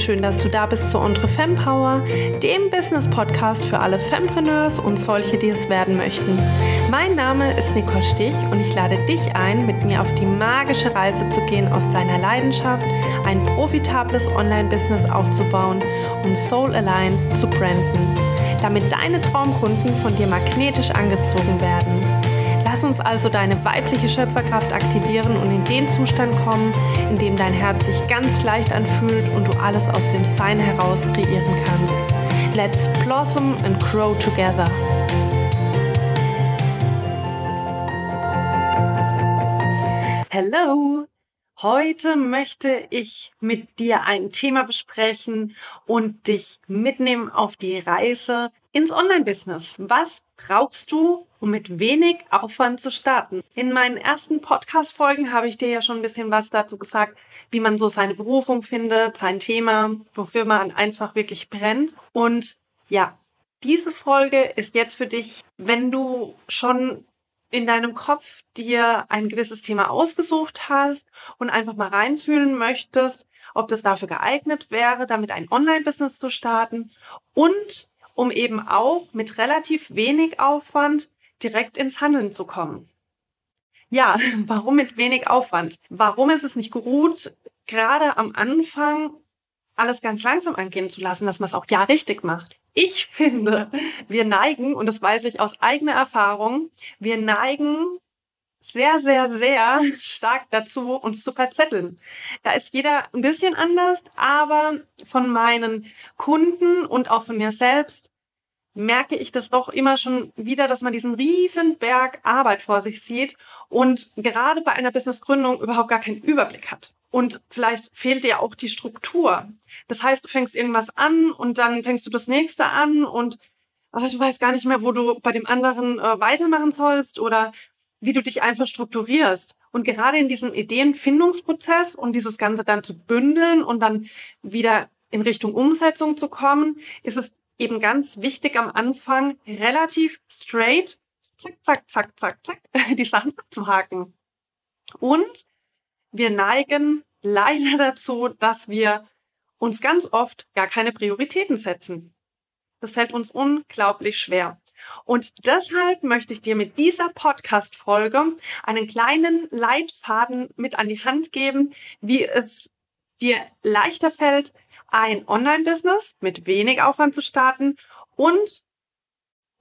schön, dass du da bist zu Entre Femme Power, dem Business Podcast für alle Fempreneurs und solche, die es werden möchten. Mein Name ist Nicole Stich und ich lade dich ein, mit mir auf die magische Reise zu gehen, aus deiner Leidenschaft ein profitables Online-Business aufzubauen und Soul Align zu branden, damit deine Traumkunden von dir magnetisch angezogen werden. Lass uns also deine weibliche Schöpferkraft aktivieren und in den Zustand kommen, in dem dein Herz sich ganz leicht anfühlt und du alles aus dem Sein heraus kreieren kannst. Let's blossom and grow together. Hello! Heute möchte ich mit dir ein Thema besprechen und dich mitnehmen auf die Reise ins Online-Business. Was brauchst du, um mit wenig Aufwand zu starten? In meinen ersten Podcast-Folgen habe ich dir ja schon ein bisschen was dazu gesagt, wie man so seine Berufung findet, sein Thema, wofür man einfach wirklich brennt. Und ja, diese Folge ist jetzt für dich, wenn du schon in deinem Kopf dir ein gewisses Thema ausgesucht hast und einfach mal reinfühlen möchtest, ob das dafür geeignet wäre, damit ein Online-Business zu starten und um eben auch mit relativ wenig Aufwand direkt ins Handeln zu kommen. Ja, warum mit wenig Aufwand? Warum ist es nicht gut, gerade am Anfang alles ganz langsam angehen zu lassen, dass man es auch ja richtig macht? Ich finde, wir neigen, und das weiß ich aus eigener Erfahrung, wir neigen sehr, sehr, sehr stark dazu, uns zu verzetteln. Da ist jeder ein bisschen anders, aber von meinen Kunden und auch von mir selbst merke ich das doch immer schon wieder, dass man diesen riesen Berg Arbeit vor sich sieht und gerade bei einer Businessgründung überhaupt gar keinen Überblick hat. Und vielleicht fehlt dir auch die Struktur. Das heißt, du fängst irgendwas an und dann fängst du das nächste an und ach, du weißt gar nicht mehr, wo du bei dem anderen äh, weitermachen sollst oder wie du dich einfach strukturierst. Und gerade in diesem Ideenfindungsprozess und dieses Ganze dann zu bündeln und dann wieder in Richtung Umsetzung zu kommen, ist es eben ganz wichtig am Anfang relativ straight, zack, zack, zack, zack, zack, die Sachen abzuhaken. Und wir neigen leider dazu, dass wir uns ganz oft gar keine Prioritäten setzen. Das fällt uns unglaublich schwer. Und deshalb möchte ich dir mit dieser Podcast-Folge einen kleinen Leitfaden mit an die Hand geben, wie es dir leichter fällt, ein Online-Business mit wenig Aufwand zu starten und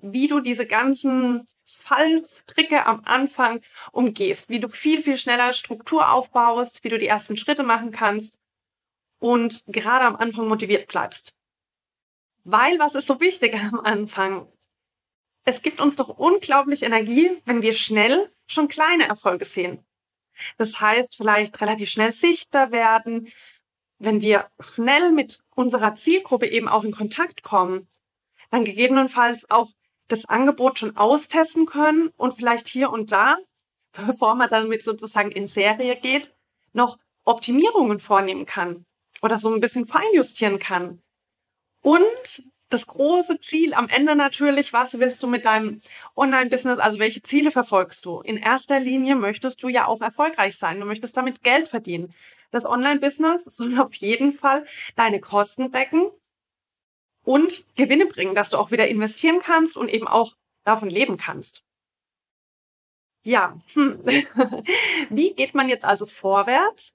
wie du diese ganzen Fallstricke am Anfang umgehst, wie du viel, viel schneller Struktur aufbaust, wie du die ersten Schritte machen kannst und gerade am Anfang motiviert bleibst. Weil, was ist so wichtig am Anfang? Es gibt uns doch unglaublich Energie, wenn wir schnell schon kleine Erfolge sehen. Das heißt, vielleicht relativ schnell sichtbar werden, wenn wir schnell mit unserer Zielgruppe eben auch in Kontakt kommen, dann gegebenenfalls auch das Angebot schon austesten können und vielleicht hier und da, bevor man dann mit sozusagen in Serie geht, noch Optimierungen vornehmen kann oder so ein bisschen feinjustieren kann. Und das große Ziel am Ende natürlich, was willst du mit deinem Online-Business, also welche Ziele verfolgst du? In erster Linie möchtest du ja auch erfolgreich sein, du möchtest damit Geld verdienen. Das Online-Business soll auf jeden Fall deine Kosten decken und Gewinne bringen, dass du auch wieder investieren kannst und eben auch davon leben kannst. Ja, hm. wie geht man jetzt also vorwärts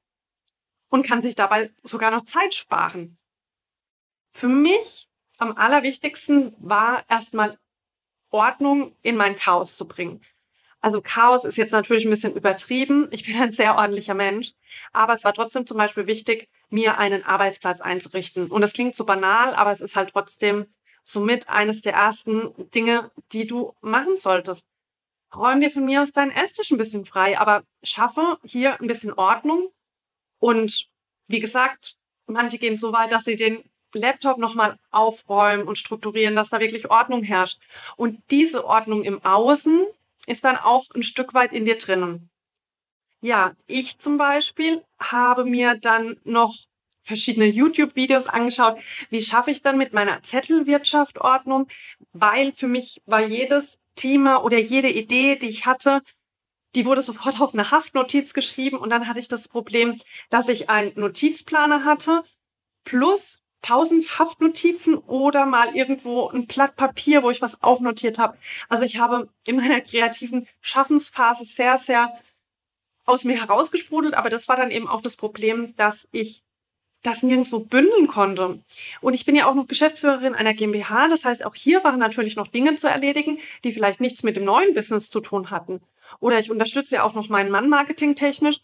und kann sich dabei sogar noch Zeit sparen? Für mich am allerwichtigsten war erstmal Ordnung in mein Chaos zu bringen. Also Chaos ist jetzt natürlich ein bisschen übertrieben. Ich bin ein sehr ordentlicher Mensch. Aber es war trotzdem zum Beispiel wichtig, mir einen Arbeitsplatz einzurichten. Und das klingt so banal, aber es ist halt trotzdem somit eines der ersten Dinge, die du machen solltest. Räum dir von mir aus deinen Esstisch ein bisschen frei, aber schaffe hier ein bisschen Ordnung. Und wie gesagt, manche gehen so weit, dass sie den Laptop nochmal aufräumen und strukturieren, dass da wirklich Ordnung herrscht. Und diese Ordnung im Außen ist dann auch ein Stück weit in dir drinnen. Ja, ich zum Beispiel habe mir dann noch verschiedene YouTube-Videos angeschaut. Wie schaffe ich dann mit meiner Zettelwirtschaft Ordnung? Weil für mich war jedes Thema oder jede Idee, die ich hatte, die wurde sofort auf eine Haftnotiz geschrieben und dann hatte ich das Problem, dass ich einen Notizplaner hatte plus tausend Haftnotizen oder mal irgendwo ein Blatt Papier, wo ich was aufnotiert habe. Also ich habe in meiner kreativen Schaffensphase sehr, sehr aus mir herausgesprudelt, aber das war dann eben auch das Problem, dass ich das nirgendwo bündeln konnte. Und ich bin ja auch noch Geschäftsführerin einer GmbH. Das heißt, auch hier waren natürlich noch Dinge zu erledigen, die vielleicht nichts mit dem neuen Business zu tun hatten. Oder ich unterstütze ja auch noch meinen Mann marketingtechnisch,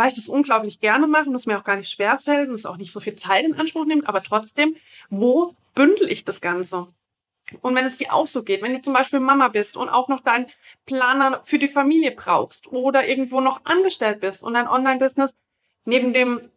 weil ich das unglaublich gerne mache und es mir auch gar nicht schwerfällt und es auch nicht so viel Zeit in Anspruch nimmt. Aber trotzdem, wo bündel ich das Ganze? Und wenn es dir auch so geht, wenn du zum Beispiel Mama bist und auch noch deinen Planer für die Familie brauchst oder irgendwo noch angestellt bist und dein Online-Business neben dem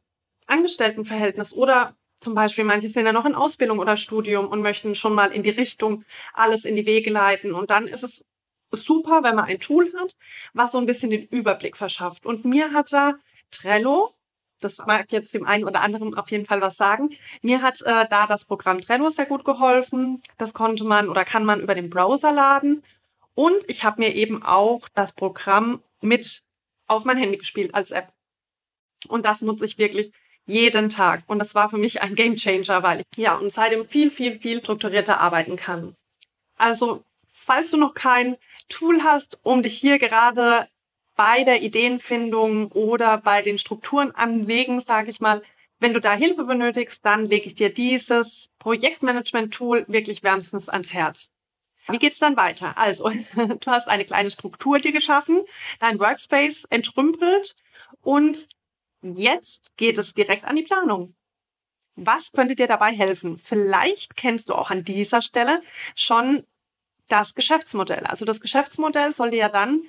Angestelltenverhältnis oder zum Beispiel manche sind ja noch in Ausbildung oder Studium und möchten schon mal in die Richtung alles in die Wege leiten. Und dann ist es super, wenn man ein Tool hat, was so ein bisschen den Überblick verschafft. Und mir hat da Trello, das mag jetzt dem einen oder anderen auf jeden Fall was sagen, mir hat äh, da das Programm Trello sehr gut geholfen. Das konnte man oder kann man über den Browser laden. Und ich habe mir eben auch das Programm mit auf mein Handy gespielt als App. Und das nutze ich wirklich jeden Tag. Und das war für mich ein Game Changer, weil ich ja und seitdem viel, viel, viel strukturierter arbeiten kann. Also, falls du noch kein Tool hast, um dich hier gerade bei der Ideenfindung oder bei den Strukturen anlegen, sage ich mal, wenn du da Hilfe benötigst, dann lege ich dir dieses Projektmanagement-Tool wirklich wärmstens ans Herz. Wie geht's dann weiter? Also, du hast eine kleine Struktur dir geschaffen, dein Workspace entrümpelt und Jetzt geht es direkt an die Planung. Was könnte dir dabei helfen? Vielleicht kennst du auch an dieser Stelle schon das Geschäftsmodell. Also das Geschäftsmodell soll dir ja dann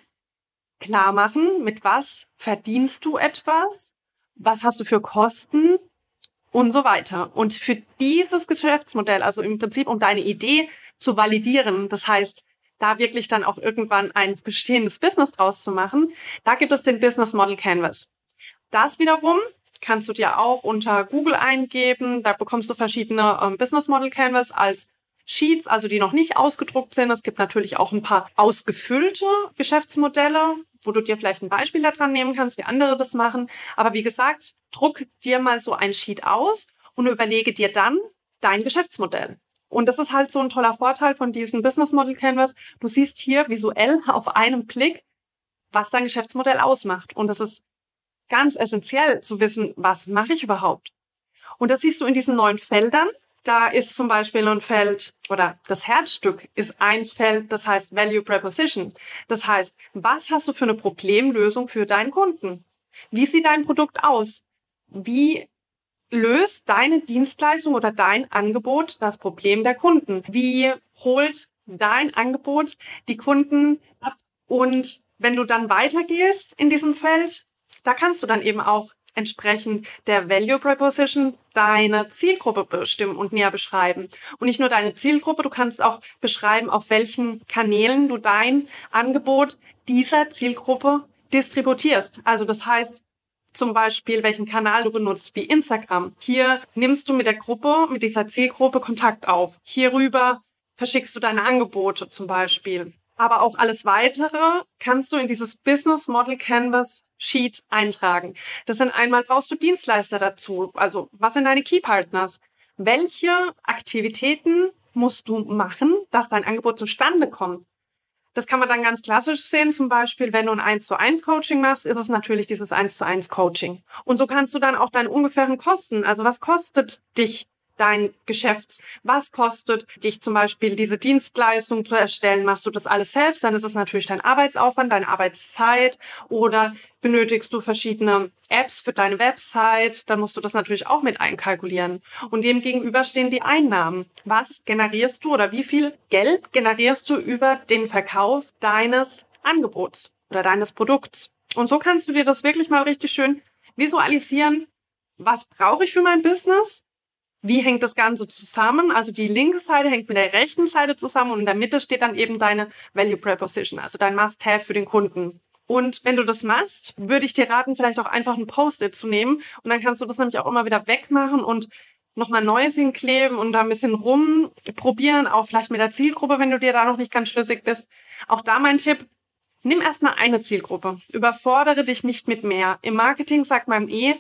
klar machen, mit was verdienst du etwas, was hast du für Kosten und so weiter. Und für dieses Geschäftsmodell, also im Prinzip um deine Idee zu validieren, das heißt, da wirklich dann auch irgendwann ein bestehendes Business draus zu machen, da gibt es den Business Model Canvas. Das wiederum kannst du dir auch unter Google eingeben. Da bekommst du verschiedene ähm, Business Model Canvas als Sheets, also die noch nicht ausgedruckt sind. Es gibt natürlich auch ein paar ausgefüllte Geschäftsmodelle, wo du dir vielleicht ein Beispiel daran nehmen kannst, wie andere das machen. Aber wie gesagt, druck dir mal so ein Sheet aus und überlege dir dann dein Geschäftsmodell. Und das ist halt so ein toller Vorteil von diesem Business Model Canvas. Du siehst hier visuell auf einem Klick, was dein Geschäftsmodell ausmacht. Und das ist ganz essentiell zu wissen, was mache ich überhaupt? Und das siehst du in diesen neuen Feldern. Da ist zum Beispiel ein Feld oder das Herzstück ist ein Feld, das heißt Value Preposition. Das heißt, was hast du für eine Problemlösung für deinen Kunden? Wie sieht dein Produkt aus? Wie löst deine Dienstleistung oder dein Angebot das Problem der Kunden? Wie holt dein Angebot die Kunden ab? Und wenn du dann weitergehst in diesem Feld, da kannst du dann eben auch entsprechend der Value Proposition deine Zielgruppe bestimmen und näher beschreiben. Und nicht nur deine Zielgruppe, du kannst auch beschreiben, auf welchen Kanälen du dein Angebot dieser Zielgruppe distributierst. Also das heißt, zum Beispiel, welchen Kanal du benutzt, wie Instagram. Hier nimmst du mit der Gruppe, mit dieser Zielgruppe Kontakt auf. Hierüber verschickst du deine Angebote zum Beispiel. Aber auch alles weitere kannst du in dieses Business Model Canvas Sheet eintragen. Das sind einmal brauchst du Dienstleister dazu. Also was sind deine Key Partners? Welche Aktivitäten musst du machen, dass dein Angebot zustande kommt? Das kann man dann ganz klassisch sehen. Zum Beispiel, wenn du ein 1 zu 1 Coaching machst, ist es natürlich dieses 1 zu 1 Coaching. Und so kannst du dann auch deine ungefähren Kosten, also was kostet dich dein Geschäft. Was kostet dich zum Beispiel diese Dienstleistung zu erstellen? Machst du das alles selbst? Dann ist es natürlich dein Arbeitsaufwand, deine Arbeitszeit oder benötigst du verschiedene Apps für deine Website? Dann musst du das natürlich auch mit einkalkulieren. Und dem gegenüber stehen die Einnahmen. Was generierst du oder wie viel Geld generierst du über den Verkauf deines Angebots oder deines Produkts? Und so kannst du dir das wirklich mal richtig schön visualisieren. Was brauche ich für mein Business? Wie hängt das Ganze zusammen? Also die linke Seite hängt mit der rechten Seite zusammen und in der Mitte steht dann eben deine Value Preposition, also dein Must-Have für den Kunden. Und wenn du das machst, würde ich dir raten, vielleicht auch einfach ein Post-it zu nehmen und dann kannst du das nämlich auch immer wieder wegmachen und nochmal Neues hinkleben und da ein bisschen rumprobieren, auch vielleicht mit der Zielgruppe, wenn du dir da noch nicht ganz schlüssig bist. Auch da mein Tipp, nimm erstmal eine Zielgruppe. Überfordere dich nicht mit mehr. Im Marketing sagt man eh,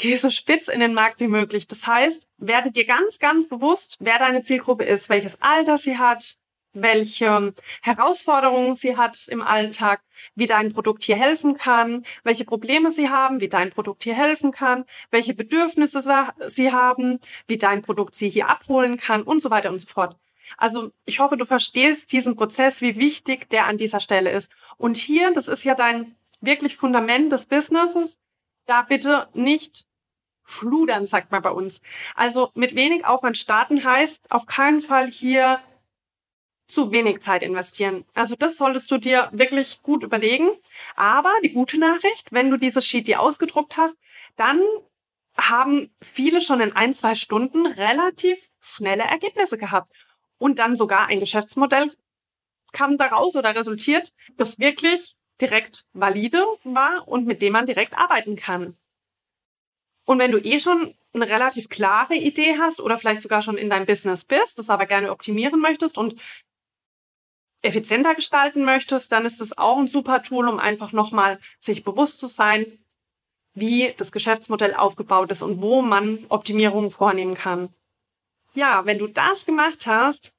geh so spitz in den Markt wie möglich. Das heißt, werde dir ganz, ganz bewusst, wer deine Zielgruppe ist, welches Alter sie hat, welche Herausforderungen sie hat im Alltag, wie dein Produkt hier helfen kann, welche Probleme sie haben, wie dein Produkt hier helfen kann, welche Bedürfnisse sie haben, wie dein Produkt sie hier abholen kann und so weiter und so fort. Also ich hoffe, du verstehst diesen Prozess, wie wichtig der an dieser Stelle ist. Und hier, das ist ja dein wirklich Fundament des Businesses, da bitte nicht schludern, sagt man bei uns. Also mit wenig Aufwand starten heißt auf keinen Fall hier zu wenig Zeit investieren. Also das solltest du dir wirklich gut überlegen. Aber die gute Nachricht, wenn du dieses Sheet dir ausgedruckt hast, dann haben viele schon in ein, zwei Stunden relativ schnelle Ergebnisse gehabt. Und dann sogar ein Geschäftsmodell kam daraus oder resultiert, das wirklich direkt valide war und mit dem man direkt arbeiten kann. Und wenn du eh schon eine relativ klare Idee hast oder vielleicht sogar schon in deinem Business bist, das aber gerne optimieren möchtest und effizienter gestalten möchtest, dann ist es auch ein super Tool, um einfach nochmal sich bewusst zu sein, wie das Geschäftsmodell aufgebaut ist und wo man Optimierungen vornehmen kann. Ja, wenn du das gemacht hast,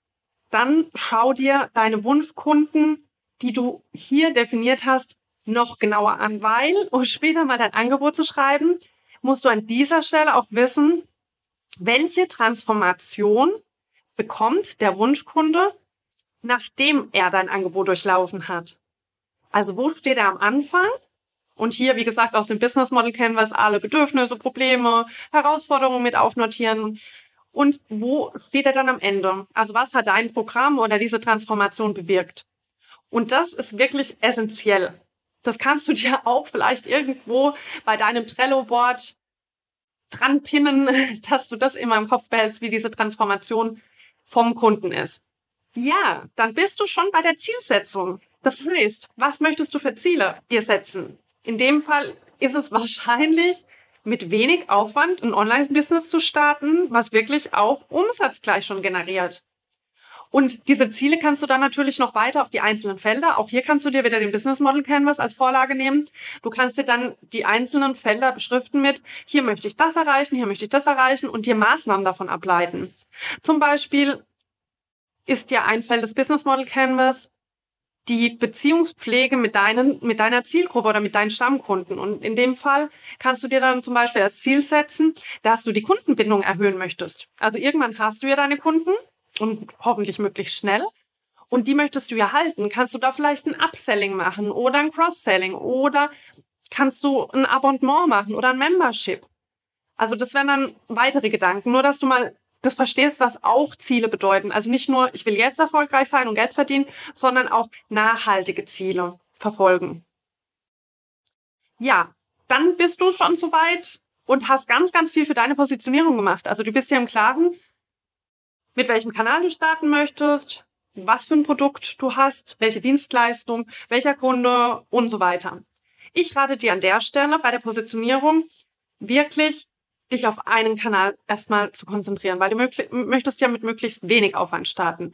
dann schau dir deine Wunschkunden, die du hier definiert hast, noch genauer an, weil, um später mal dein Angebot zu schreiben, musst du an dieser Stelle auch wissen, welche Transformation bekommt der Wunschkunde nachdem er dein Angebot durchlaufen hat. Also wo steht er am Anfang? Und hier, wie gesagt, aus dem Business Model Canvas alle Bedürfnisse, Probleme, Herausforderungen mit aufnotieren. Und wo steht er dann am Ende? Also was hat dein Programm oder diese Transformation bewirkt? Und das ist wirklich essentiell. Das kannst du dir auch vielleicht irgendwo bei deinem Trello-Board dran pinnen, dass du das immer im Kopf behältst, wie diese Transformation vom Kunden ist. Ja, dann bist du schon bei der Zielsetzung. Das heißt, was möchtest du für Ziele dir setzen? In dem Fall ist es wahrscheinlich mit wenig Aufwand ein Online-Business zu starten, was wirklich auch Umsatz gleich schon generiert. Und diese Ziele kannst du dann natürlich noch weiter auf die einzelnen Felder. Auch hier kannst du dir wieder den Business Model Canvas als Vorlage nehmen. Du kannst dir dann die einzelnen Felder beschriften mit, hier möchte ich das erreichen, hier möchte ich das erreichen und dir Maßnahmen davon ableiten. Zum Beispiel, ist ja ein Feld des Business Model Canvas die Beziehungspflege mit, deinen, mit deiner Zielgruppe oder mit deinen Stammkunden. Und in dem Fall kannst du dir dann zum Beispiel als Ziel setzen, dass du die Kundenbindung erhöhen möchtest. Also irgendwann hast du ja deine Kunden und hoffentlich möglichst schnell. Und die möchtest du ja halten. Kannst du da vielleicht ein Upselling machen oder ein Cross-Selling oder kannst du ein Abonnement machen oder ein Membership. Also das wären dann weitere Gedanken. Nur, dass du mal das verstehst, was auch Ziele bedeuten. Also nicht nur, ich will jetzt erfolgreich sein und Geld verdienen, sondern auch nachhaltige Ziele verfolgen. Ja, dann bist du schon soweit und hast ganz, ganz viel für deine Positionierung gemacht. Also du bist dir im Klaren, mit welchem Kanal du starten möchtest, was für ein Produkt du hast, welche Dienstleistung, welcher Kunde und so weiter. Ich rate dir an der Stelle bei der Positionierung wirklich dich auf einen Kanal erstmal zu konzentrieren, weil du möchtest ja mit möglichst wenig Aufwand starten.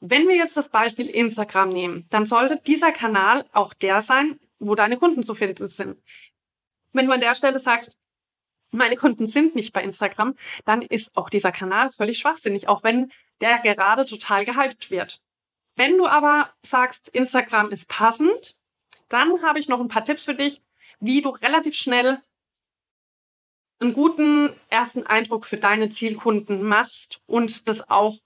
Wenn wir jetzt das Beispiel Instagram nehmen, dann sollte dieser Kanal auch der sein, wo deine Kunden zu finden sind. Wenn du an der Stelle sagst, meine Kunden sind nicht bei Instagram, dann ist auch dieser Kanal völlig schwachsinnig, auch wenn der gerade total gehypt wird. Wenn du aber sagst, Instagram ist passend, dann habe ich noch ein paar Tipps für dich, wie du relativ schnell einen guten ersten Eindruck für deine Zielkunden machst und das auch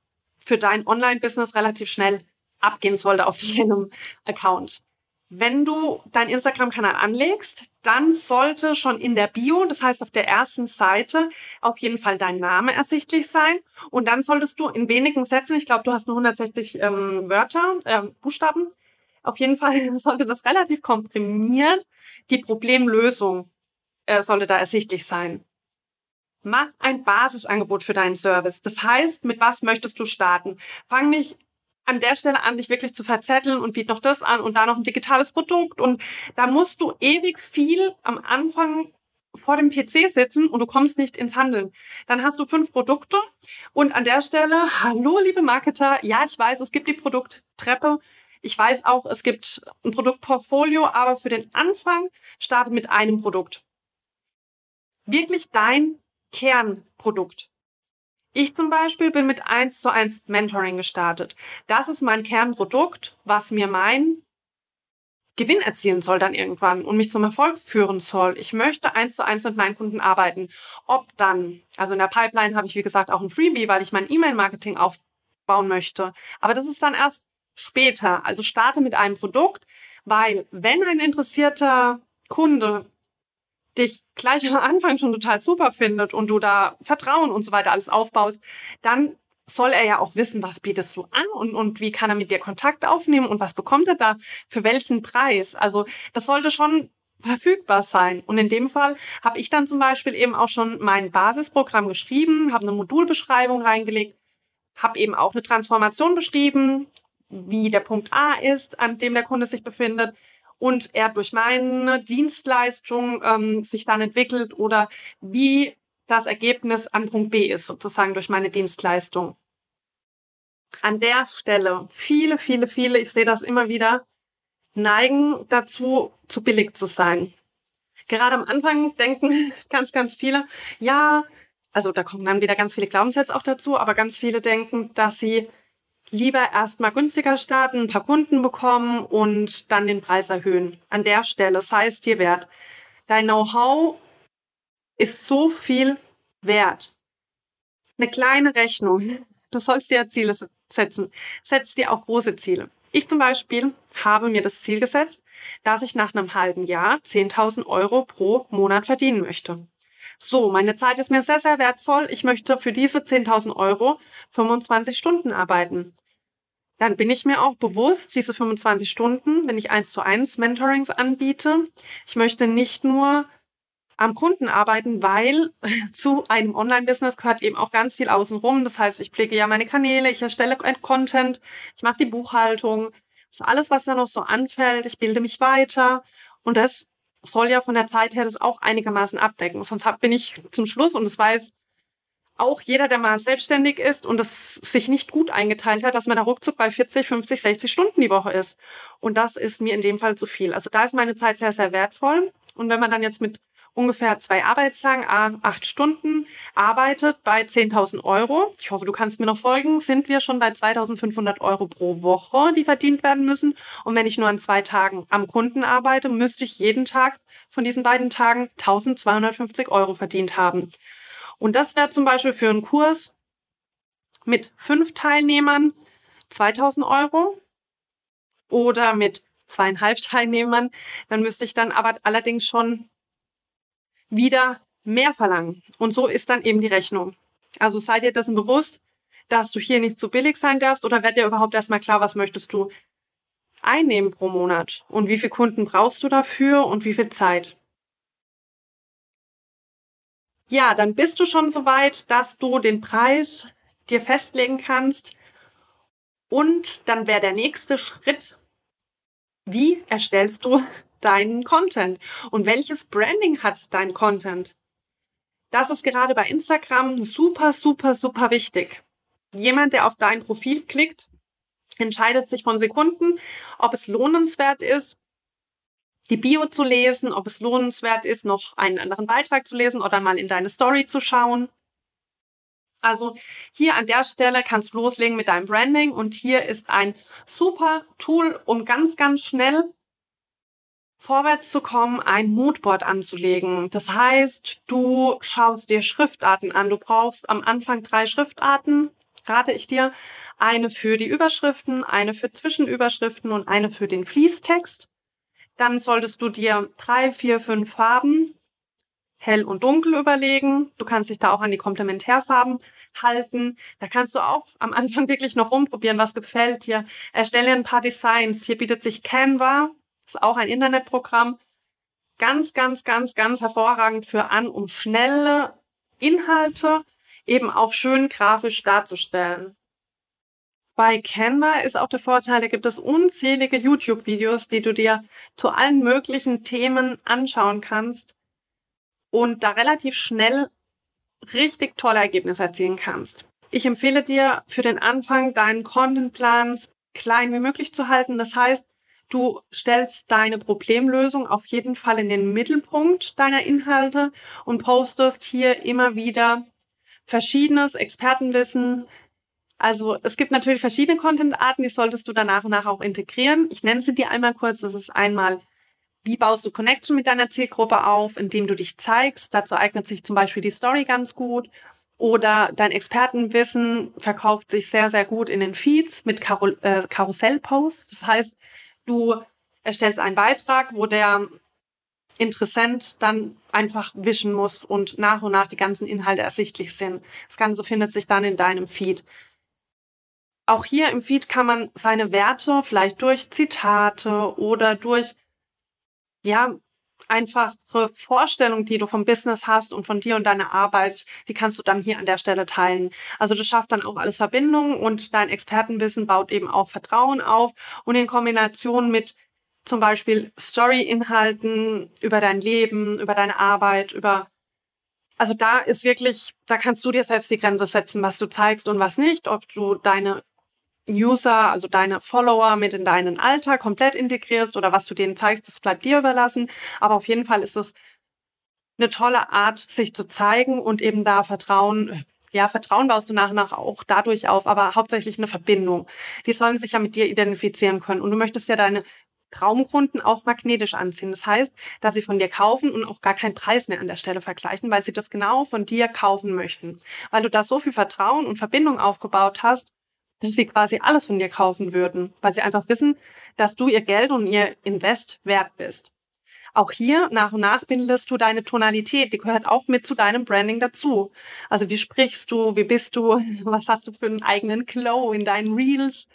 für dein Online-Business relativ schnell abgehen sollte auf deinem Account. Wenn du deinen Instagram-Kanal anlegst, dann sollte schon in der Bio, das heißt auf der ersten Seite, auf jeden Fall dein Name ersichtlich sein. Und dann solltest du in wenigen Sätzen, ich glaube, du hast nur 160 ähm, Wörter, äh, Buchstaben, auf jeden Fall sollte das relativ komprimiert die Problemlösung äh, sollte da ersichtlich sein. Mach ein Basisangebot für deinen Service. Das heißt, mit was möchtest du starten? Fang nicht an der Stelle an, dich wirklich zu verzetteln und biet noch das an und da noch ein digitales Produkt. Und da musst du ewig viel am Anfang vor dem PC sitzen und du kommst nicht ins Handeln. Dann hast du fünf Produkte und an der Stelle, hallo liebe Marketer, ja, ich weiß, es gibt die Produkttreppe. Ich weiß auch, es gibt ein Produktportfolio, aber für den Anfang starte mit einem Produkt. wirklich dein Kernprodukt. Ich zum Beispiel bin mit 1 zu 1 Mentoring gestartet. Das ist mein Kernprodukt, was mir mein Gewinn erzielen soll dann irgendwann und mich zum Erfolg führen soll. Ich möchte eins zu eins mit meinen Kunden arbeiten. Ob dann, also in der Pipeline habe ich wie gesagt auch ein Freebie, weil ich mein E-Mail-Marketing aufbauen möchte. Aber das ist dann erst später. Also starte mit einem Produkt, weil wenn ein interessierter Kunde dich gleich am Anfang schon total super findet und du da Vertrauen und so weiter alles aufbaust, dann soll er ja auch wissen, was bietest du an und, und wie kann er mit dir Kontakt aufnehmen und was bekommt er da für welchen Preis. Also das sollte schon verfügbar sein. Und in dem Fall habe ich dann zum Beispiel eben auch schon mein Basisprogramm geschrieben, habe eine Modulbeschreibung reingelegt, habe eben auch eine Transformation beschrieben, wie der Punkt A ist, an dem der Kunde sich befindet und er durch meine Dienstleistung ähm, sich dann entwickelt oder wie das Ergebnis an Punkt B ist, sozusagen durch meine Dienstleistung. An der Stelle viele, viele, viele, ich sehe das immer wieder, neigen dazu, zu billig zu sein. Gerade am Anfang denken ganz, ganz viele, ja, also da kommen dann wieder ganz viele Glaubenssätze auch dazu, aber ganz viele denken, dass sie lieber erstmal günstiger starten, ein paar Kunden bekommen und dann den Preis erhöhen. An der Stelle sei es dir wert. Dein Know-how ist so viel wert. Eine kleine Rechnung. Du sollst dir ja Ziele setzen. Setz dir auch große Ziele. Ich zum Beispiel habe mir das Ziel gesetzt, dass ich nach einem halben Jahr 10.000 Euro pro Monat verdienen möchte. So, meine Zeit ist mir sehr, sehr wertvoll. Ich möchte für diese 10.000 Euro 25 Stunden arbeiten. Dann bin ich mir auch bewusst, diese 25 Stunden, wenn ich eins zu eins Mentorings anbiete, ich möchte nicht nur am Kunden arbeiten, weil zu einem Online-Business gehört eben auch ganz viel außenrum. Das heißt, ich pflege ja meine Kanäle, ich erstelle Content, ich mache die Buchhaltung, das ist alles, was da noch so anfällt. Ich bilde mich weiter und das soll ja von der Zeit her das auch einigermaßen abdecken. Sonst bin ich zum Schluss und das weiß auch jeder, der mal selbstständig ist und das sich nicht gut eingeteilt hat, dass man da ruckzuck bei 40, 50, 60 Stunden die Woche ist. Und das ist mir in dem Fall zu viel. Also da ist meine Zeit sehr, sehr wertvoll. Und wenn man dann jetzt mit ungefähr zwei Arbeitstagen, acht Stunden arbeitet bei 10.000 Euro. Ich hoffe, du kannst mir noch folgen. Sind wir schon bei 2.500 Euro pro Woche, die verdient werden müssen. Und wenn ich nur an zwei Tagen am Kunden arbeite, müsste ich jeden Tag von diesen beiden Tagen 1.250 Euro verdient haben. Und das wäre zum Beispiel für einen Kurs mit fünf Teilnehmern 2.000 Euro oder mit zweieinhalb Teilnehmern, dann müsste ich dann aber allerdings schon wieder mehr verlangen. Und so ist dann eben die Rechnung. Also sei dir dessen bewusst, dass du hier nicht zu billig sein darfst oder wird dir überhaupt erstmal klar, was möchtest du einnehmen pro Monat und wie viele Kunden brauchst du dafür und wie viel Zeit. Ja, dann bist du schon so weit, dass du den Preis dir festlegen kannst und dann wäre der nächste Schritt, wie erstellst du deinen Content und welches Branding hat dein Content. Das ist gerade bei Instagram super, super, super wichtig. Jemand, der auf dein Profil klickt, entscheidet sich von Sekunden, ob es lohnenswert ist, die Bio zu lesen, ob es lohnenswert ist, noch einen anderen Beitrag zu lesen oder mal in deine Story zu schauen. Also hier an der Stelle kannst du loslegen mit deinem Branding und hier ist ein super Tool, um ganz, ganz schnell vorwärts zu kommen, ein Moodboard anzulegen. Das heißt, du schaust dir Schriftarten an. Du brauchst am Anfang drei Schriftarten, rate ich dir. Eine für die Überschriften, eine für Zwischenüberschriften und eine für den Fließtext. Dann solltest du dir drei, vier, fünf Farben, hell und dunkel überlegen. Du kannst dich da auch an die Komplementärfarben halten. Da kannst du auch am Anfang wirklich noch rumprobieren, was gefällt dir. Erstelle ein paar Designs. Hier bietet sich Canva ist auch ein Internetprogramm. Ganz, ganz, ganz, ganz hervorragend für an, um schnelle Inhalte eben auch schön grafisch darzustellen. Bei Canva ist auch der Vorteil, da gibt es unzählige YouTube-Videos, die du dir zu allen möglichen Themen anschauen kannst und da relativ schnell richtig tolle Ergebnisse erzielen kannst. Ich empfehle dir für den Anfang deinen Contentplan klein wie möglich zu halten. Das heißt, Du stellst deine Problemlösung auf jeden Fall in den Mittelpunkt deiner Inhalte und postest hier immer wieder verschiedenes Expertenwissen. Also es gibt natürlich verschiedene Content-Arten, die solltest du danach und nach auch integrieren. Ich nenne sie dir einmal kurz. Das ist einmal, wie baust du Connection mit deiner Zielgruppe auf, indem du dich zeigst. Dazu eignet sich zum Beispiel die Story ganz gut. Oder dein Expertenwissen verkauft sich sehr, sehr gut in den Feeds mit Karo äh, Karussellposts. Das heißt, du erstellst einen Beitrag, wo der Interessent dann einfach wischen muss und nach und nach die ganzen Inhalte ersichtlich sind. Das Ganze findet sich dann in deinem Feed. Auch hier im Feed kann man seine Werte vielleicht durch Zitate oder durch ja, einfache Vorstellung, die du vom Business hast und von dir und deiner Arbeit, die kannst du dann hier an der Stelle teilen. Also das schafft dann auch alles Verbindungen und dein Expertenwissen baut eben auch Vertrauen auf und in Kombination mit zum Beispiel Story-Inhalten über dein Leben, über deine Arbeit, über also da ist wirklich, da kannst du dir selbst die Grenze setzen, was du zeigst und was nicht, ob du deine User, also deine Follower mit in deinen Alltag komplett integrierst oder was du denen zeigst, das bleibt dir überlassen. Aber auf jeden Fall ist es eine tolle Art, sich zu zeigen und eben da Vertrauen, ja, Vertrauen baust du nach und nach auch dadurch auf, aber hauptsächlich eine Verbindung. Die sollen sich ja mit dir identifizieren können und du möchtest ja deine Traumkunden auch magnetisch anziehen. Das heißt, dass sie von dir kaufen und auch gar keinen Preis mehr an der Stelle vergleichen, weil sie das genau von dir kaufen möchten. Weil du da so viel Vertrauen und Verbindung aufgebaut hast, dass sie quasi alles von dir kaufen würden, weil sie einfach wissen, dass du ihr Geld und ihr Invest wert bist. Auch hier nach und nach bindest du deine Tonalität, die gehört auch mit zu deinem Branding dazu. Also wie sprichst du, wie bist du, was hast du für einen eigenen Glow in deinen Reels?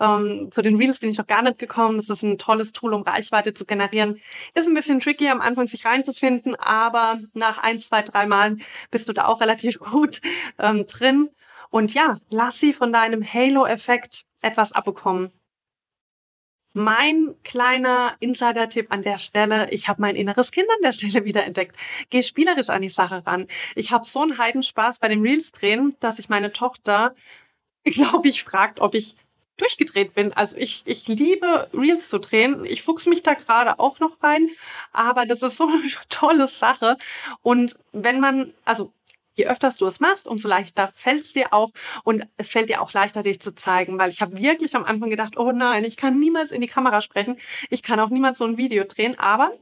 Ähm, zu den Reels bin ich noch gar nicht gekommen. Das ist ein tolles Tool, um Reichweite zu generieren. Ist ein bisschen tricky am Anfang, sich reinzufinden, aber nach ein, zwei, drei Malen bist du da auch relativ gut ähm, drin. Und ja, lass sie von deinem Halo-Effekt etwas abbekommen. Mein kleiner Insider-Tipp an der Stelle, ich habe mein inneres Kind an der Stelle wieder entdeckt. Geh spielerisch an die Sache ran. Ich habe so einen Heidenspaß bei dem Reels drehen, dass ich meine Tochter, glaube ich, fragt, ob ich durchgedreht bin. Also ich, ich liebe Reels zu drehen. Ich fuchs mich da gerade auch noch rein, aber das ist so eine tolle Sache. Und wenn man, also je öfters du es machst, umso leichter fällt es dir auch und es fällt dir auch leichter, dich zu zeigen, weil ich habe wirklich am Anfang gedacht, oh nein, ich kann niemals in die Kamera sprechen, ich kann auch niemals so ein Video drehen, aber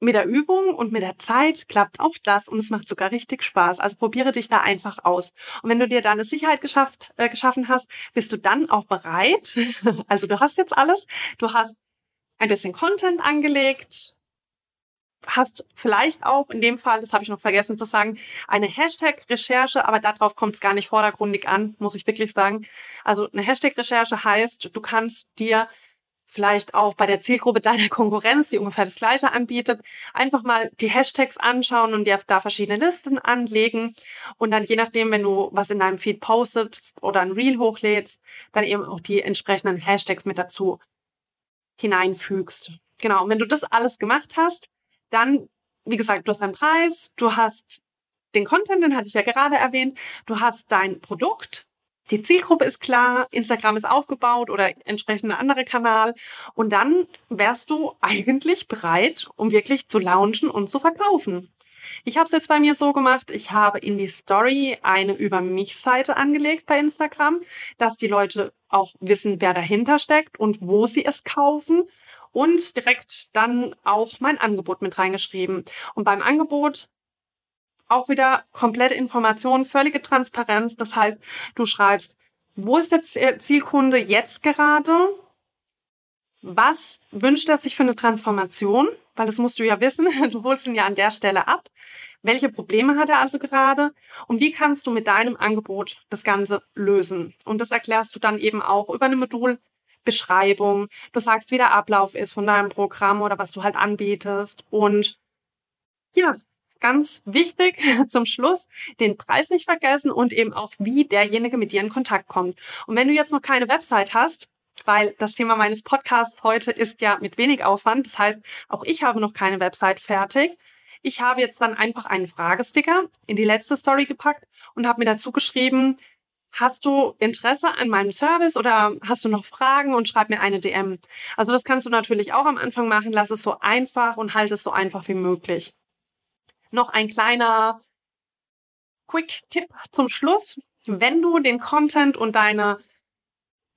mit der Übung und mit der Zeit klappt auch das und es macht sogar richtig Spaß. Also probiere dich da einfach aus. Und wenn du dir da eine Sicherheit geschafft, äh, geschaffen hast, bist du dann auch bereit. also du hast jetzt alles. Du hast ein bisschen Content angelegt, hast vielleicht auch in dem Fall, das habe ich noch vergessen zu sagen, eine Hashtag-Recherche, aber darauf kommt es gar nicht vordergründig an, muss ich wirklich sagen. Also eine Hashtag-Recherche heißt, du kannst dir vielleicht auch bei der Zielgruppe deiner Konkurrenz, die ungefähr das Gleiche anbietet, einfach mal die Hashtags anschauen und dir da verschiedene Listen anlegen und dann je nachdem, wenn du was in deinem Feed postest oder ein Reel hochlädst, dann eben auch die entsprechenden Hashtags mit dazu hineinfügst. Genau, und wenn du das alles gemacht hast, dann, wie gesagt, du hast deinen Preis, du hast den Content, den hatte ich ja gerade erwähnt, du hast dein Produkt, die Zielgruppe ist klar, Instagram ist aufgebaut oder entsprechend ein anderer Kanal und dann wärst du eigentlich bereit, um wirklich zu launchen und zu verkaufen. Ich habe es jetzt bei mir so gemacht, ich habe in die Story eine über mich Seite angelegt bei Instagram, dass die Leute auch wissen, wer dahinter steckt und wo sie es kaufen und direkt dann auch mein Angebot mit reingeschrieben. Und beim Angebot auch wieder komplette Informationen, völlige Transparenz. Das heißt, du schreibst, wo ist der Zielkunde jetzt gerade? Was wünscht er sich für eine Transformation? Weil das musst du ja wissen. Du holst ihn ja an der Stelle ab. Welche Probleme hat er also gerade? Und wie kannst du mit deinem Angebot das Ganze lösen? Und das erklärst du dann eben auch über eine Modul Beschreibung. Du sagst, wie der Ablauf ist von deinem Programm oder was du halt anbietest. Und ja, ganz wichtig zum Schluss, den Preis nicht vergessen und eben auch, wie derjenige mit dir in Kontakt kommt. Und wenn du jetzt noch keine Website hast, weil das Thema meines Podcasts heute ist ja mit wenig Aufwand, das heißt, auch ich habe noch keine Website fertig. Ich habe jetzt dann einfach einen Fragesticker in die letzte Story gepackt und habe mir dazu geschrieben, hast du Interesse an meinem Service oder hast du noch Fragen und schreib mir eine DM. Also das kannst du natürlich auch am Anfang machen. Lass es so einfach und halt es so einfach wie möglich. Noch ein kleiner Quick-Tipp zum Schluss. Wenn du den Content und deine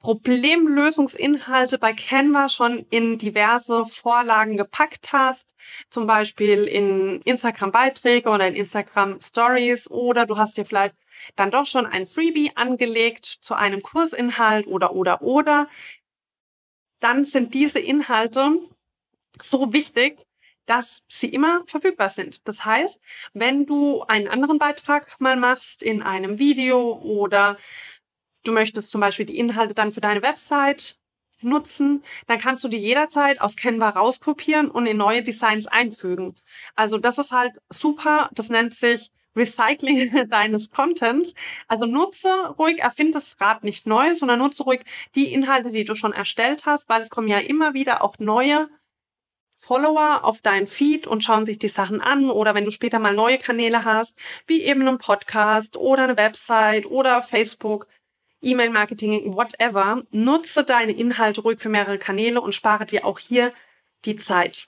Problemlösungsinhalte bei Canva schon in diverse Vorlagen gepackt hast, zum Beispiel in Instagram-Beiträge oder in Instagram-Stories oder du hast dir vielleicht dann doch schon ein Freebie angelegt zu einem Kursinhalt oder, oder, oder, dann sind diese Inhalte so wichtig, dass sie immer verfügbar sind. Das heißt, wenn du einen anderen Beitrag mal machst in einem Video oder du möchtest zum Beispiel die Inhalte dann für deine Website nutzen, dann kannst du die jederzeit aus Canva rauskopieren und in neue Designs einfügen. Also das ist halt super. Das nennt sich Recycling deines Contents. Also nutze ruhig, erfinde das Rad nicht neu, sondern nutze ruhig die Inhalte, die du schon erstellt hast, weil es kommen ja immer wieder auch neue Follower auf dein Feed und schauen sich die Sachen an oder wenn du später mal neue Kanäle hast, wie eben einen Podcast oder eine Website oder Facebook, E-Mail-Marketing, whatever, nutze deine Inhalte ruhig für mehrere Kanäle und spare dir auch hier die Zeit.